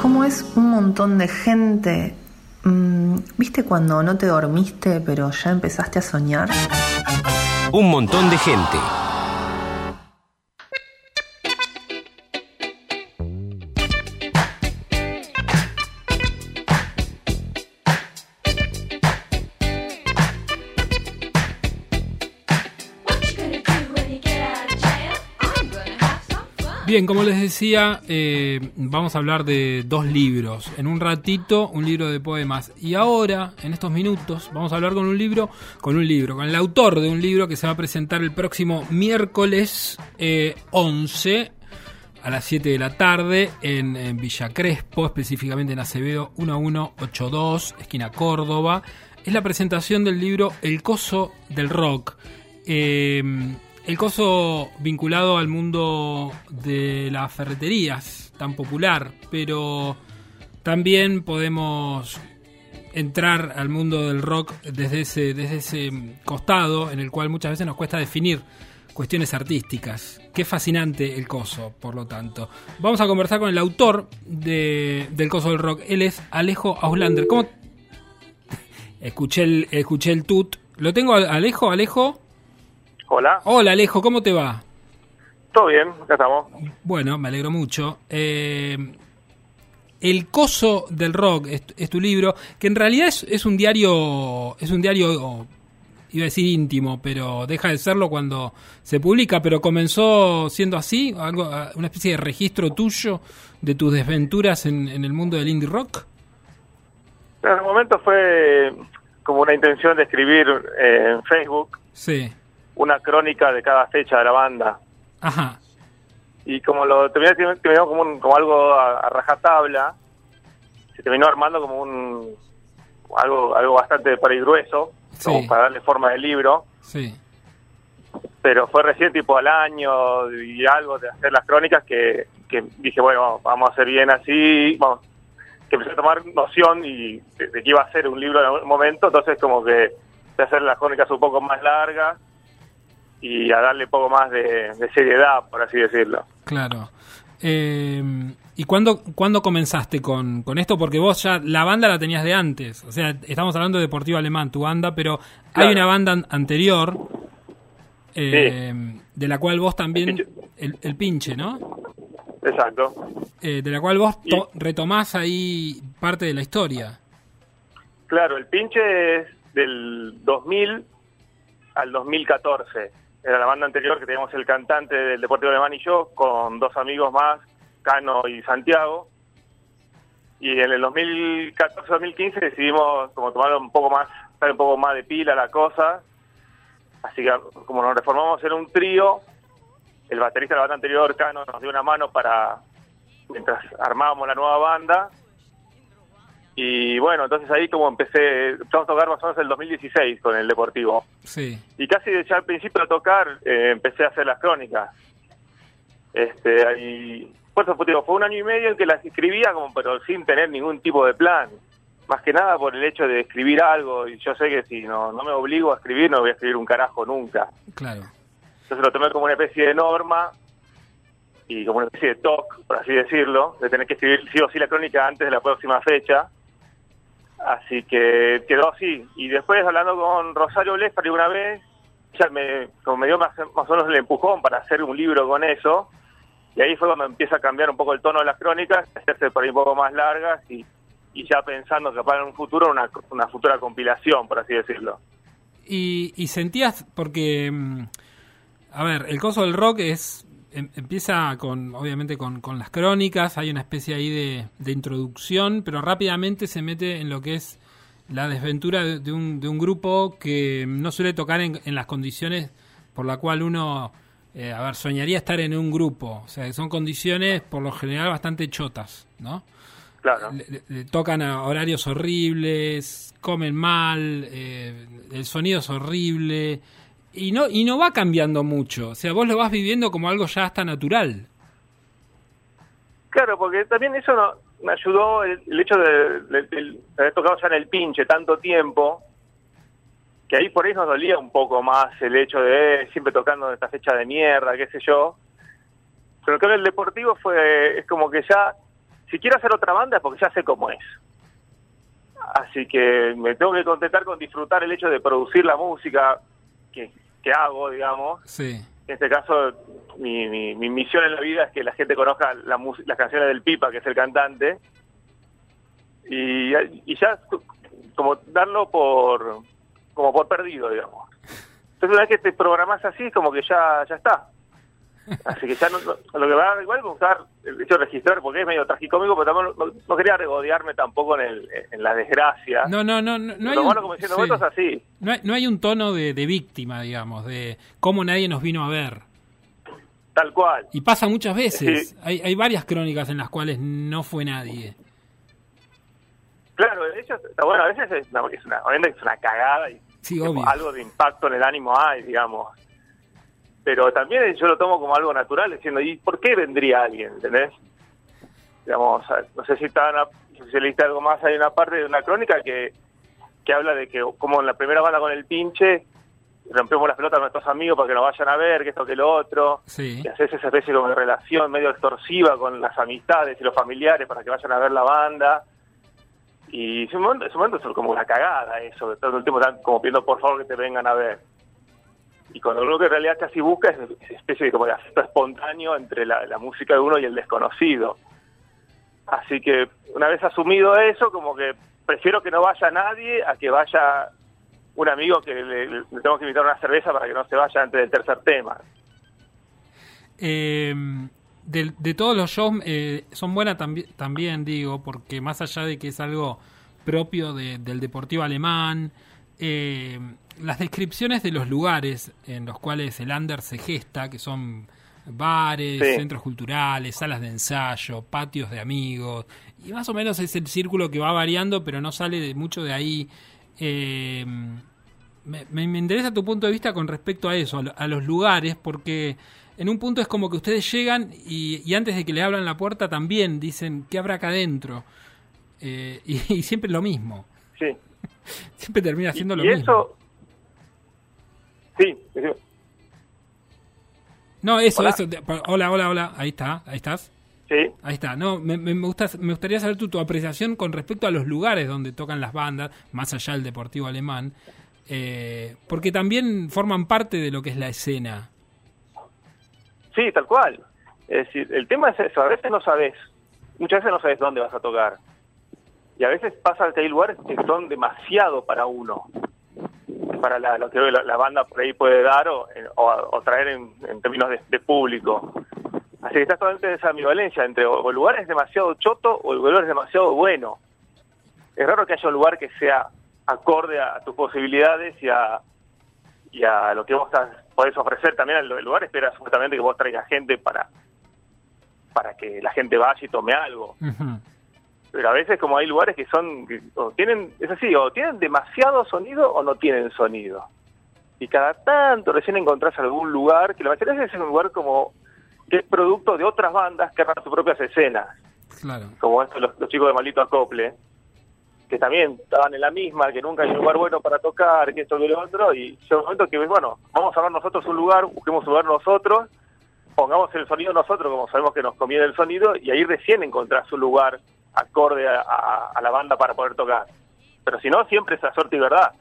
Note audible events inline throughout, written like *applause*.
¿Cómo es un montón de gente? Mm, ¿Viste cuando no te dormiste pero ya empezaste a soñar? Un montón de gente. Bien, como les decía, eh, vamos a hablar de dos libros. En un ratito, un libro de poemas. Y ahora, en estos minutos, vamos a hablar con un libro, con un libro, con el autor de un libro que se va a presentar el próximo miércoles 11 eh, a las 7 de la tarde en, Villa Crespo, específicamente en Acevedo 1182, esquina Córdoba. Es la presentación del libro El Coso del Rock. Eh, el coso vinculado al mundo de las ferreterías, tan popular, pero también podemos entrar al mundo del rock desde ese, desde ese costado en el cual muchas veces nos cuesta definir cuestiones artísticas. Qué fascinante el coso, por lo tanto. Vamos a conversar con el autor de, del coso del rock. Él es Alejo Auslander. ¿Cómo? *laughs* Escuché el, escuché el tut. ¿Lo tengo, Alejo? Alejo. Hola. Hola Alejo, ¿cómo te va? Todo bien, acá estamos. Bueno, me alegro mucho. Eh, el coso del rock es, tu libro, que en realidad es, un diario, es un diario, iba a decir íntimo, pero deja de serlo cuando se publica, pero comenzó siendo así, algo, una especie de registro tuyo de tus desventuras en, el mundo del indie rock. En el momento fue como una intención de escribir eh, en Facebook. Sí una crónica de cada fecha de la banda. Ajá. Y como lo terminó, terminó como, como algo a, rajatabla, se terminó armando como un algo algo bastante para grueso, como para darle forma de libro. Sí. Pero fue recién tipo al año y algo de hacer las crónicas que, que dije, bueno, vamos a hacer bien así, vamos, que empecé a tomar noción y de, que iba a ser un libro en algún momento, entonces como que de hacer las crónicas un poco más largas y a darle un poco más de, seriedad, por así decirlo. Claro. Eh, ¿Y cuándo, cuándo comenzaste con, con, esto? Porque vos ya la banda la tenías de antes. O sea, estamos hablando de Deportivo Alemán, tu banda, pero hay una banda anterior eh, de la cual vos también... El, pinche, ¿no? Exacto. Eh, de la cual vos retomás ahí parte de la historia. Claro, el pinche es del 2000 al 2014 era la banda anterior que teníamos el cantante del Deportivo Alemán y yo, con dos amigos más, Cano y Santiago. Y en el 2014-2015 decidimos como tomar un poco más, estar un poco más de pila la cosa. Así que como nos reformamos en un trío, el baterista de la banda anterior, Cano, nos dio una mano para, mientras armábamos la nueva banda, y bueno, entonces ahí como empecé, empezamos a tocar más o menos el 2016 con el Deportivo. Sí. Y casi ya al principio de tocar eh, empecé a hacer las crónicas. Este, ahí, por eso fue un año y medio en que las escribía como pero sin tener ningún tipo de plan. Más que nada por el hecho de escribir algo y yo sé que si no, no me obligo a escribir no voy a escribir un carajo nunca. Claro. Entonces lo tomé como una especie de norma y como una especie de talk, por así decirlo, de tener que escribir sí o sí la crónica antes de la próxima fecha Así que quedó así. Y después hablando con Rosario Lespari una vez, ya me, como me dio más, más o menos el empujón para hacer un libro con eso. Y ahí fue cuando empieza a cambiar un poco el tono de las crónicas, hacerse por ahí un poco más largas y, y ya pensando que para un futuro una, una futura compilación, por así decirlo. Y, y sentías, porque, mm, a ver, el coso del rock es Em, empieza con, obviamente, con, con, las crónicas, hay una especie ahí de, de, introducción, pero rápidamente se mete en lo que es la desventura de, un, de un, grupo que no suele tocar en, en las condiciones por la cual uno, eh, a ver, soñaría estar en un grupo. O sea, son condiciones por lo general bastante chotas, ¿no? Claro. tocan a horarios horribles, comen mal, eh, el sonido es horrible y no y no va cambiando mucho. O sea, vos lo vas viviendo como algo ya hasta natural. Claro, porque también eso me ayudó el, hecho de, haber tocado ya en el pinche tanto tiempo, que ahí por ahí nos dolía un poco más el hecho de eh, siempre tocando en esta fecha de mierda, qué sé yo. Pero creo que el deportivo fue, es como que ya si quiero hacer otra banda es porque ya sé cómo es. Así que me tengo que contentar con disfrutar el hecho de producir la música que, que hago, digamos. Sí. En este caso, mi, mi, mi misión en la vida es que la gente conozca la las canciones del Pipa, que es el cantante, y, y ya como darlo por como por perdido, digamos. Entonces una vez que te programas así, como que ya ya está. Así que ya no, no- lo que va a igual buscar el hecho de registrar, porque es medio tragicómico, pero no, no quería regodearme tampoco en, el, en la desgracia. No, no, no, no, no hay un- como diciendo, sí. así. No hay, no hay un tono de, de víctima, digamos, de cómo nadie nos vino a ver. Tal cual. Y pasa muchas veces. Sí. Hay, hay varias crónicas en las cuales no fue nadie. Claro, de hecho, bueno, a veces es una, es una, obviamente es una cagada y Sí, tipo, obvio. algo de impacto en el ánimo hay, digamos. Pero también yo lo tomo como algo natural, diciendo, ¿y por qué vendría alguien? ¿Entendés? Digamos, no sé si, está una- si leíste algo más, hay una parte de una crónica que, que habla de que como en la primera banda con el pinche, rompemos las pelotas a nuestros amigos para que nos vayan a ver, que esto, que lo otro, Sí. y haces esa especie como de relación medio extorsiva con las amistades y los familiares para que vayan a ver la banda. Y es un momento, es momento como una cagada eso, todo el tiempo están como pidiendo por favor que te vengan a ver. Y cuando uno que en realidad casi busca es esa especie de, como de espontáneo entre la, música de uno y el desconocido. Así que una vez asumido eso, como que prefiero que no vaya nadie a que vaya un amigo que le, tengo que invitar una cerveza para que no se vaya antes del tercer tema. Eh, de, todos los shows eh, son buenas tambi- también, digo, porque más allá de que es algo propio de- del deportivo alemán, eh, las descripciones de los lugares en los cuales el under se gesta, que son bares, Sí. centros culturales, salas de ensayo, patios de amigos, y más o menos es el círculo que va variando, pero no sale de mucho de ahí. Eh, me, interesa tu punto de vista con respecto a eso, a, lo- a los lugares, porque en un punto es como que ustedes llegan y, y antes de que le abran la puerta también dicen, ¿qué habrá acá adentro? Eh, y, *laughs* y siempre lo mismo, Sí. siempre termina siendo y lo y mismo. eso... Sí, No, eso, Hola. eso. hola, hola, hola, ahí está, ahí estás. sí. Ahí está, no, me, me, me gusta, me gustaría saber tu, tu apreciación con respecto a los lugares donde tocan las bandas, más allá del deportivo alemán, eh, porque también forman parte de lo que es la escena. Sí, tal cual. Es decir, el tema es eso, a veces no sabes, muchas veces no sabes dónde vas a tocar. Y a veces pasa que hay lugares que son demasiado para uno, para la- lo que la, la banda por ahí puede dar o, o, o traer en, términos de, público. Así que estás totalmente en esa ambivalencia entre o, el lugar es demasiado choto o el lugar es demasiado bueno. Es raro que haya un lugar que sea acorde a tus posibilidades y a, y a lo que vos estás- podés ofrecer también al lugar espera supuestamente que vos traigas gente para para que la gente vaya y tome algo. Pero a veces como hay lugares que son que o tienen es así o tienen demasiado sonido o no tienen sonido y cada tanto recién encontrás algún lugar que la mayoría de veces es un lugar como que es producto de otras bandas que arman sus propias escenas Claro. como estos los, los chicos de Malito Acople, que también estaban en la misma, que nunca hay un lugar bueno para tocar, que esto que lo otro, y llega un momento que, bueno, vamos a ver nosotros un lugar, busquemos un lugar nosotros, pongamos el sonido nosotros, como sabemos que nos conviene el sonido, y ahí recién encontrás un lugar acorde a, a- la banda para poder tocar. Pero si no, siempre es a suerte y verdad.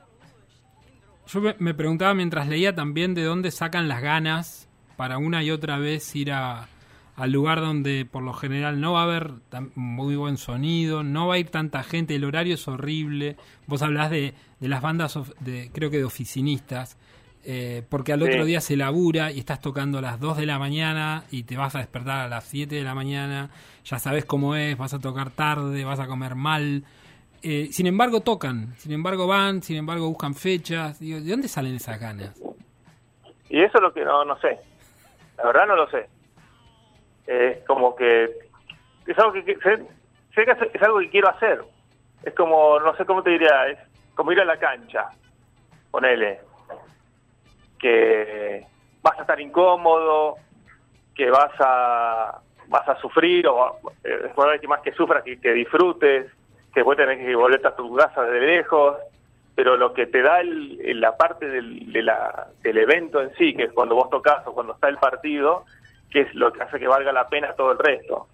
Yo me preguntaba mientras leía también de dónde sacan las ganas para una y otra vez ir a, al lugar donde por lo general no va a haber tan- muy buen sonido, no va a ir tanta gente, el horario es horrible. Vos hablás de, de las bandas, of- de, creo que de oficinistas, eh, porque al Sí. otro día se labura y estás tocando a las 2 de la mañana y te vas a despertar a las 7 de la mañana, ya sabes cómo es, vas a tocar tarde, vas a comer mal. Eh, sin embargo, tocan, sin embargo, van, sin embargo, buscan fechas. Digo, ¿De dónde salen esas ganas? Y eso es lo que no, no sé. La verdad no lo sé. Es como que es algo que, que- sé, sé que es algo que quiero hacer. Es como, no sé cómo te diría, es como ir a la cancha. Ponele. Que vas a estar incómodo, que vas a vas a sufrir, o eh, es probable que más que sufras que, que disfrutes, que después tenés que volverte a tu casa de lejos, pero lo que te da el- la parte del, de la- del evento en sí, que es cuando vos tocas o cuando está el partido, que es lo que hace que valga la pena todo el resto.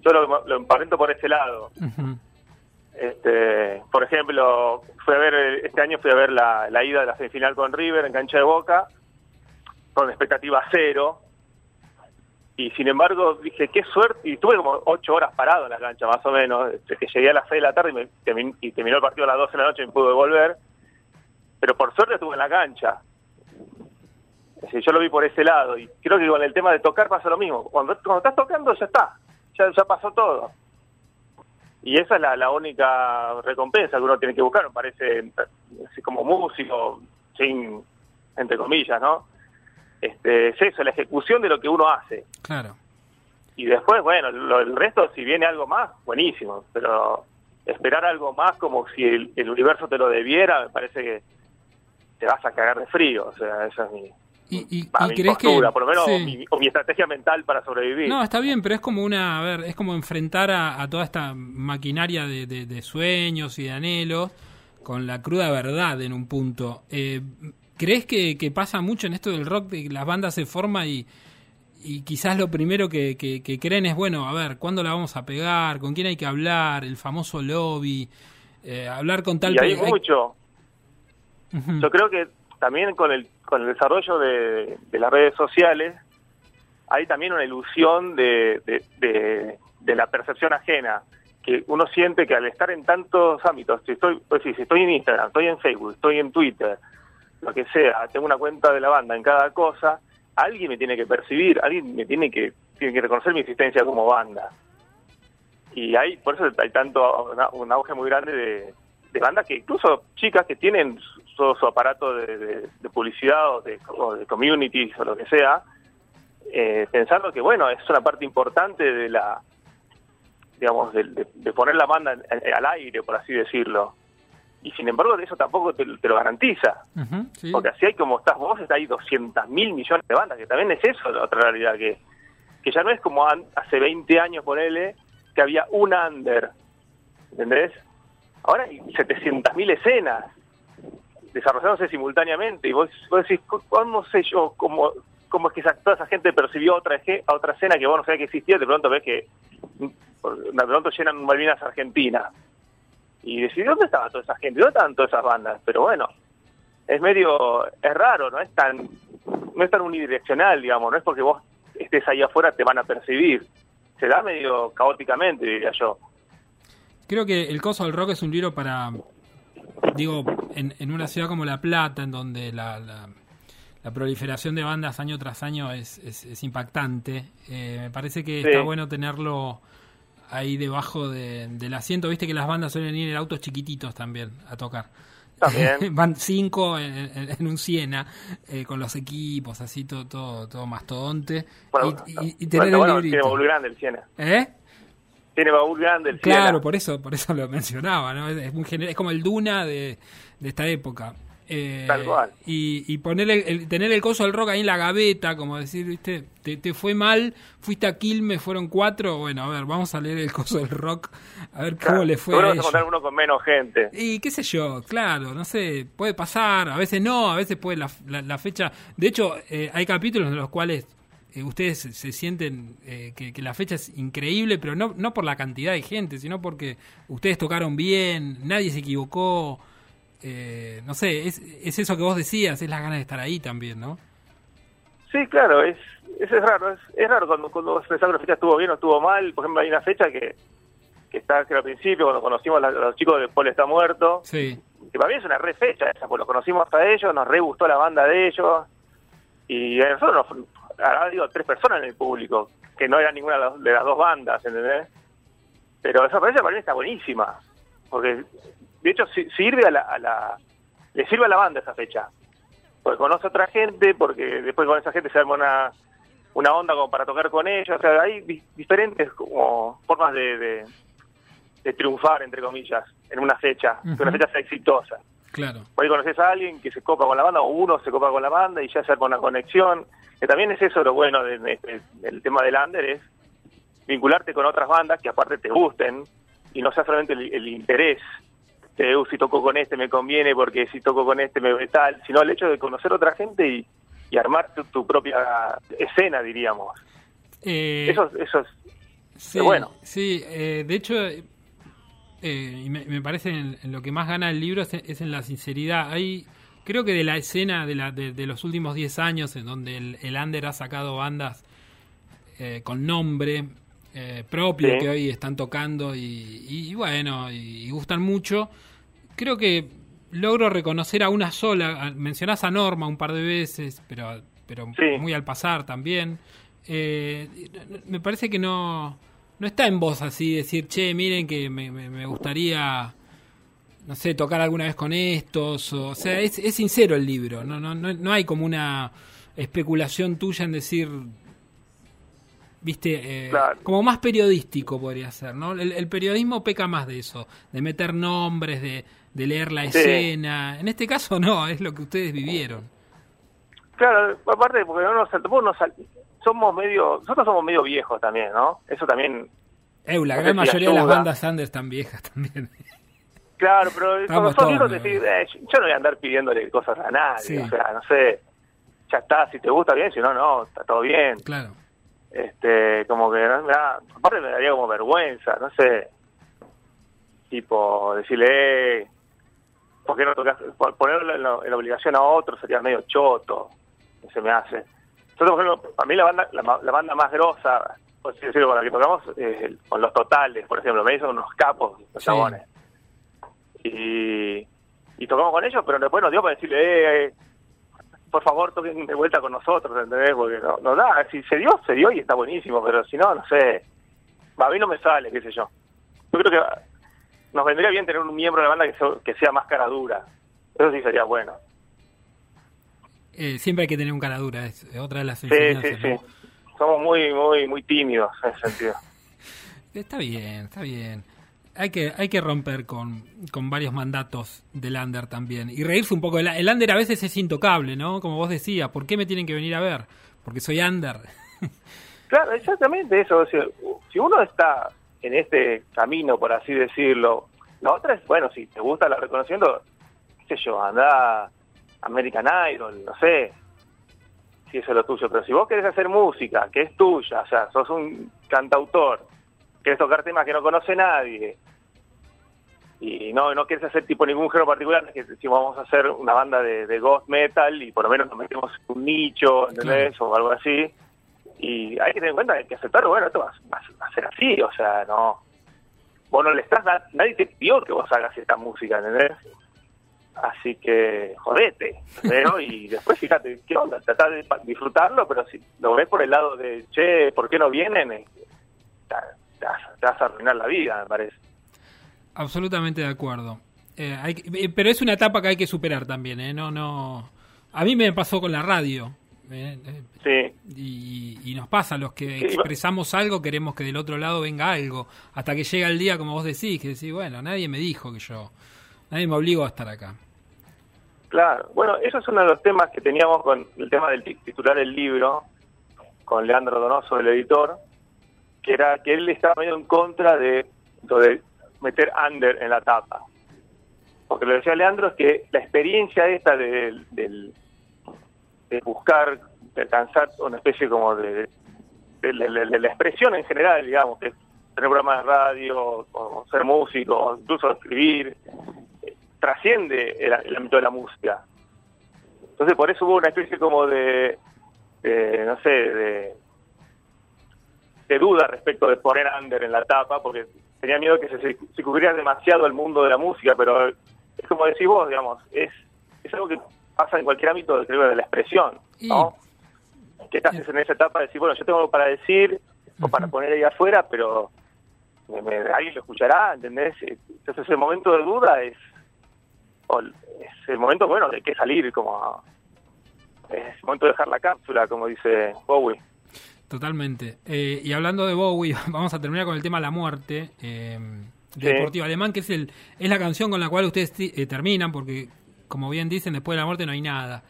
yo lo, emparento por ese lado. Este, por ejemplo, fui a ver este año fui a ver la, ida de la semifinal con River en cancha de Boca con expectativa cero. Y sin embargo dije qué suerte y estuve como ocho horas parado en la cancha más o menos. Este, que llegué a las seis de la tarde y, me, y terminó el partido a las 12 de la noche y me pude volver. Pero por suerte estuve en la cancha. Decir, yo lo vi por ese lado. Y creo que con el tema de tocar pasa lo mismo. Cuando, cuando estás tocando ya está. Ya, ya pasó todo y esa es la, la única recompensa que uno tiene que buscar, me parece, como músico, sin, entre comillas, ¿no? Este, es eso, la ejecución de lo que uno hace. Claro. Y después, bueno, lo- el resto, si viene algo más, buenísimo, pero esperar algo más como si el, el universo te lo debiera, me parece que te vas a cagar de frío, o sea, esa es mi, ¿Y, y, va, y mi crees que.? postura, por lo menos sí. mi, o mi estrategia mental para sobrevivir. No, está bien, pero es como una, a ver, es como enfrentar a, a toda esta maquinaria de, de- de sueños y de anhelos con la cruda verdad en un punto. Eh, ¿Crees que, que pasa mucho en esto del rock, de que las bandas se forman y, y quizás lo primero que, que- que creen es, bueno, a ver, ¿cuándo la vamos a pegar? ¿Con quién hay que hablar? El famoso lobby, eh, hablar con tal... y hay mucho. Yo creo que también con el, con el desarrollo de, las redes sociales hay también una ilusión de, de, la percepción ajena, que uno siente que al estar en tantos ámbitos, si estoy, pues si estoy en Instagram, estoy en Facebook, estoy en Twitter, lo que sea, tengo una cuenta de la banda en cada cosa, alguien me tiene que percibir, alguien me tiene que, tiene que reconocer mi existencia como banda. Y hay, por eso hay tanto un auge muy grande de, de bandas que incluso chicas que tienen todo su aparato de, de- de publicidad o de, o de communities o lo que sea, eh, pensando que bueno, es una parte importante de la, digamos, de, poner la banda al aire, por así decirlo. Y sin embargo, eso tampoco te, te lo garantiza. Sí. Porque así hay como estás vos, está hay 200 mil millones de bandas, que también es eso la otra realidad, que, que ya no es como an- hace 20 años, ponele, que había un under, ¿entendés? Ahora hay 700 mil escenas desarrollándose simultáneamente, y vos, vos decís, "¿Cómo- ¿cómo sé yo cómo, cómo es que toda esa gente percibió otra, a otra escena que vos no sabías que existía, de pronto ves que de pronto llenan Malvinas Argentina. Y decís, ¿dónde estaba toda esa gente? ¿Dónde estaban todas esas bandas? Pero bueno, es medio, es raro, no es tan, no es tan unidireccional, digamos, no es porque vos estés ahí afuera te van a percibir. Se da medio caóticamente, diría yo. Creo que El Coso del Rock es un libro para, digo, en, en una ciudad como La Plata, en donde la, la, la proliferación de bandas año tras año es, es, es impactante. Eh, me parece que Sí. está bueno tenerlo ahí debajo de- del asiento. Viste que las bandas suelen ir en autos chiquititos también a tocar. También. *laughs* Van cinco en, en- en un Siena, eh, con los equipos, así todo, todo, todo mastodonte. Bueno, y, y- y bueno, tener el bueno, librito. tiene baúl grande el Siena. ¿Eh? Tiene baúl grande el Claro, por eso, por eso lo mencionaba, ¿no? Es, muy gener- es como el Duna de, de esta época. Eh, Tal cual. Y, y poner el, tener el coso del rock ahí en la gaveta, como decir, viste, te, te fue mal, fuiste a Quilmes, fueron cuatro, bueno, a ver, vamos a leer el coso del rock, a ver cómo Claro, le fue seguro a encontrar uno con menos gente. Y qué sé yo, claro, no sé, puede pasar, a veces no, a veces puede la, la- la fecha. De hecho, eh, hay capítulos en los cuales eh, ustedes se, sienten eh, que, que la fecha es increíble, pero no, no por la cantidad de gente, sino porque ustedes tocaron bien, nadie se equivocó. eh, no sé, es, es eso que vos decías, es las ganas de estar ahí también, ¿no? Sí, claro, es, es, es raro. Es, es raro cuando, cuando pensás que la fecha estuvo bien o estuvo mal. Por ejemplo, hay una fecha que, que está que al principio, cuando conocimos a los chicos de Paul está muerto, Sí, que para mí es una re fecha esa, pues los conocimos a ellos, nos re gustó la banda de ellos, y a nosotros nos, ahora digo, tres personas en el público, que no eran ninguna de las- dos bandas, ¿entendés? Pero esa fecha para mí está buenísima, porque de hecho si- sirve a la, a la, le sirve a la banda esa fecha, porque conoce a otra gente, porque después con esa gente se arma una, una onda como para tocar con ellos, o sea, hay di- diferentes como formas de, de, de triunfar, entre comillas, en una fecha, que una fecha sea exitosa. claro. Por ahí conoces a alguien que se copa con la banda, o uno se copa con la banda y ya se arma una conexión. Que también es eso lo bueno de- de- de- del tema del under, es vincularte con otras bandas que aparte te gusten y no sea solamente el, el interés de "Uh, si toco con este me conviene porque si toco con este me ve tal, sino el hecho de conocer otra gente y, y armar tu, tu propia escena, diríamos. Eh, Eso, eso es Sí, bueno, sí eh, de hecho, eh, y me, me parece en, en lo que más gana el libro es, es en la sinceridad. Hay, creo que de la escena de, la, de, de los últimos 10 años, en donde el, el Under ha sacado bandas eh, con nombre eh, propio Sí. que hoy están tocando y, y- y bueno, y, y gustan mucho, creo que logro reconocer a una sola. Mencionás a Norma un par de veces, pero, pero Sí. muy al pasar también. Eh, me parece que no, no está en vos así decir, che, miren que me, me- me gustaría, no sé, tocar alguna vez con estos. O, o sea, es, es sincero el libro. No, no, no, no hay como una especulación tuya en decir, viste, eh, Claro. como más periodístico podría ser, ¿no? El, el periodismo peca más de eso, de meter nombres, de, de leer la Sí. escena. En este caso no, es lo que ustedes vivieron. claro, aparte porque no nos, nos somos medio, nosotros somos medio viejos también, ¿no? Eso también, Eh, la gran mayoría de las bandas under están viejas *laughs* también. Claro, pero cuando sos viejo te decís, eh, yo no voy a andar pidiéndole cosas a nadie, Sí. o sea, no sé, ya está, si te gusta bien, si no, no, está todo bien. Claro. este como que ¿no? me da- aparte me daría como vergüenza no sé tipo decirle eh, ¿por qué no tocas? Por ponerlo en la, en la obligación a otro sería medio choto se me hace nosotros por ejemplo para mí la banda la, banda más grosa por decirlo con la que tocamos es el- con los totales por ejemplo me dicen unos capos los Sí. chabones y y tocamos con ellos pero después nos dio para decirle eh, eh, por favor toquen de vuelta con nosotros, ¿entendés? Porque no, no da, si se dio, se dio y está buenísimo, pero si no, no sé, a mí no me sale, qué sé yo. Yo creo que nos vendría bien tener un miembro de la banda que, se- que sea más cara dura, eso sí sería bueno. Eh, siempre hay que tener un cara dura, es otra de las Sí, sí, sí. ¿no? Somos muy, muy, muy tímidos en ese sentido. *laughs* Está bien, está bien. Hay que, hay que romper con, con varios mandatos del under también. Y reírse un poco. El, el under a veces es intocable, ¿no? Como vos decías, ¿por qué me tienen que venir a ver? Porque soy under. *laughs* Claro, exactamente eso. si uno está en este camino, por así decirlo, la otra es, bueno, si te gusta la reconociendo, qué sé yo, anda American Idol, no sé, si eso es lo tuyo. Pero si vos querés hacer música, que es tuya, o sea, sos un cantautor, querés tocar temas que no conoce nadie, y no no quieres hacer tipo ningún género particular, que si vamos a hacer una banda de, de ghost metal y por lo menos nos metemos en un nicho, ¿entendés? O algo así. Y hay que tener en cuenta que aceptarlo, bueno, esto va, va a ser así, o sea, no... Vos no le estás, nadie te pidió que vos hagas esta música, ¿entendés? Así que jodete, pero y después fíjate, ¿qué onda? Tratá de disfrutarlo, pero si lo ves por el lado de, che, ¿por qué no vienen? Te, vas, te vas a arruinar la vida, me parece. Absolutamente de acuerdo. Eh, hay eh, pero es una etapa que hay que superar también, ¿eh? No, no. A mí me pasó con la radio. ¿eh? Sí, Y, y nos pasa, los que expresamos algo, queremos que del otro lado venga algo. Hasta que llega el día, como vos decís, que decís, bueno, nadie me dijo que yo. Nadie me obligó a estar acá. Claro, bueno, eso es uno de los temas que teníamos con el tema del ti- titular del libro, con Leandro Donoso, el editor, que era que él estaba medio en contra de, meter under en la tapa. Porque lo que decía Leandro es que la experiencia esta de, buscar, de alcanzar una especie como de, la expresión en general, digamos, que tener programas de radio, ser músico, incluso escribir, trasciende el, el ámbito de la música. Entonces por eso hubo una especie como de, no sé, de, de duda respecto de poner under en la tapa, porque tenía miedo que se, se cubriera demasiado el mundo de la música, pero es como decís vos, digamos, es, es algo que pasa en cualquier ámbito creo, de la expresión, ¿no? Que estás en esa etapa de decir, bueno, yo tengo algo para decir, o para poner ahí afuera, pero me- me- alguien lo escuchará, ¿entendés? Entonces el momento de duda es, o es el momento, bueno, de que salir, como a- es el momento de dejar la cápsula, como dice Bowie. Totalmente. Eh, y hablando de Bowie, *laughs* vamos a terminar con el tema La Muerte, eh, de Sí. Deportivo Alemán, que es, el, es la canción con la cual ustedes eh, terminan, porque, como bien dicen, después de la muerte no hay nada.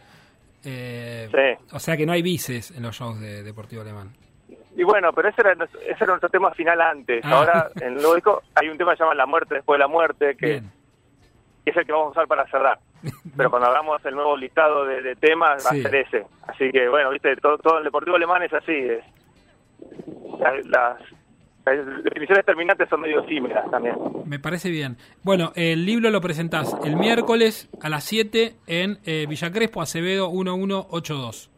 Eh, Sí. O sea que no hay vices en los shows de Deportivo Alemán. Y bueno, pero ese era, ese era nuestro tema final antes. Ah. Ahora, en el nuevo disco, hay un tema que se llama La muerte después de la muerte, que es el que vamos a usar para cerrar. *laughs* Pero cuando hagamos el nuevo listado de, de temas, va a ser ese. Así que, bueno, viste, todo, todo el deportivo alemán es así. Es, las, Las definiciones terminantes son medio efímeras también. Me parece bien. Bueno, el libro lo presentás el miércoles a las 7 en eh, Villa Crespo, Acevedo 1182.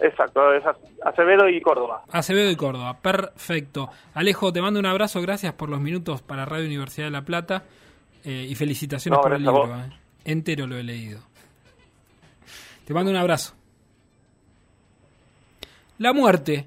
Exacto, es Acevedo y Córdoba. Acevedo y Córdoba, perfecto. Alejo, te mando un abrazo, gracias por los minutos para Radio Universidad de La Plata eh, y felicitaciones No, por el libro. eh. Entero lo he leído. Te mando un abrazo. La muerte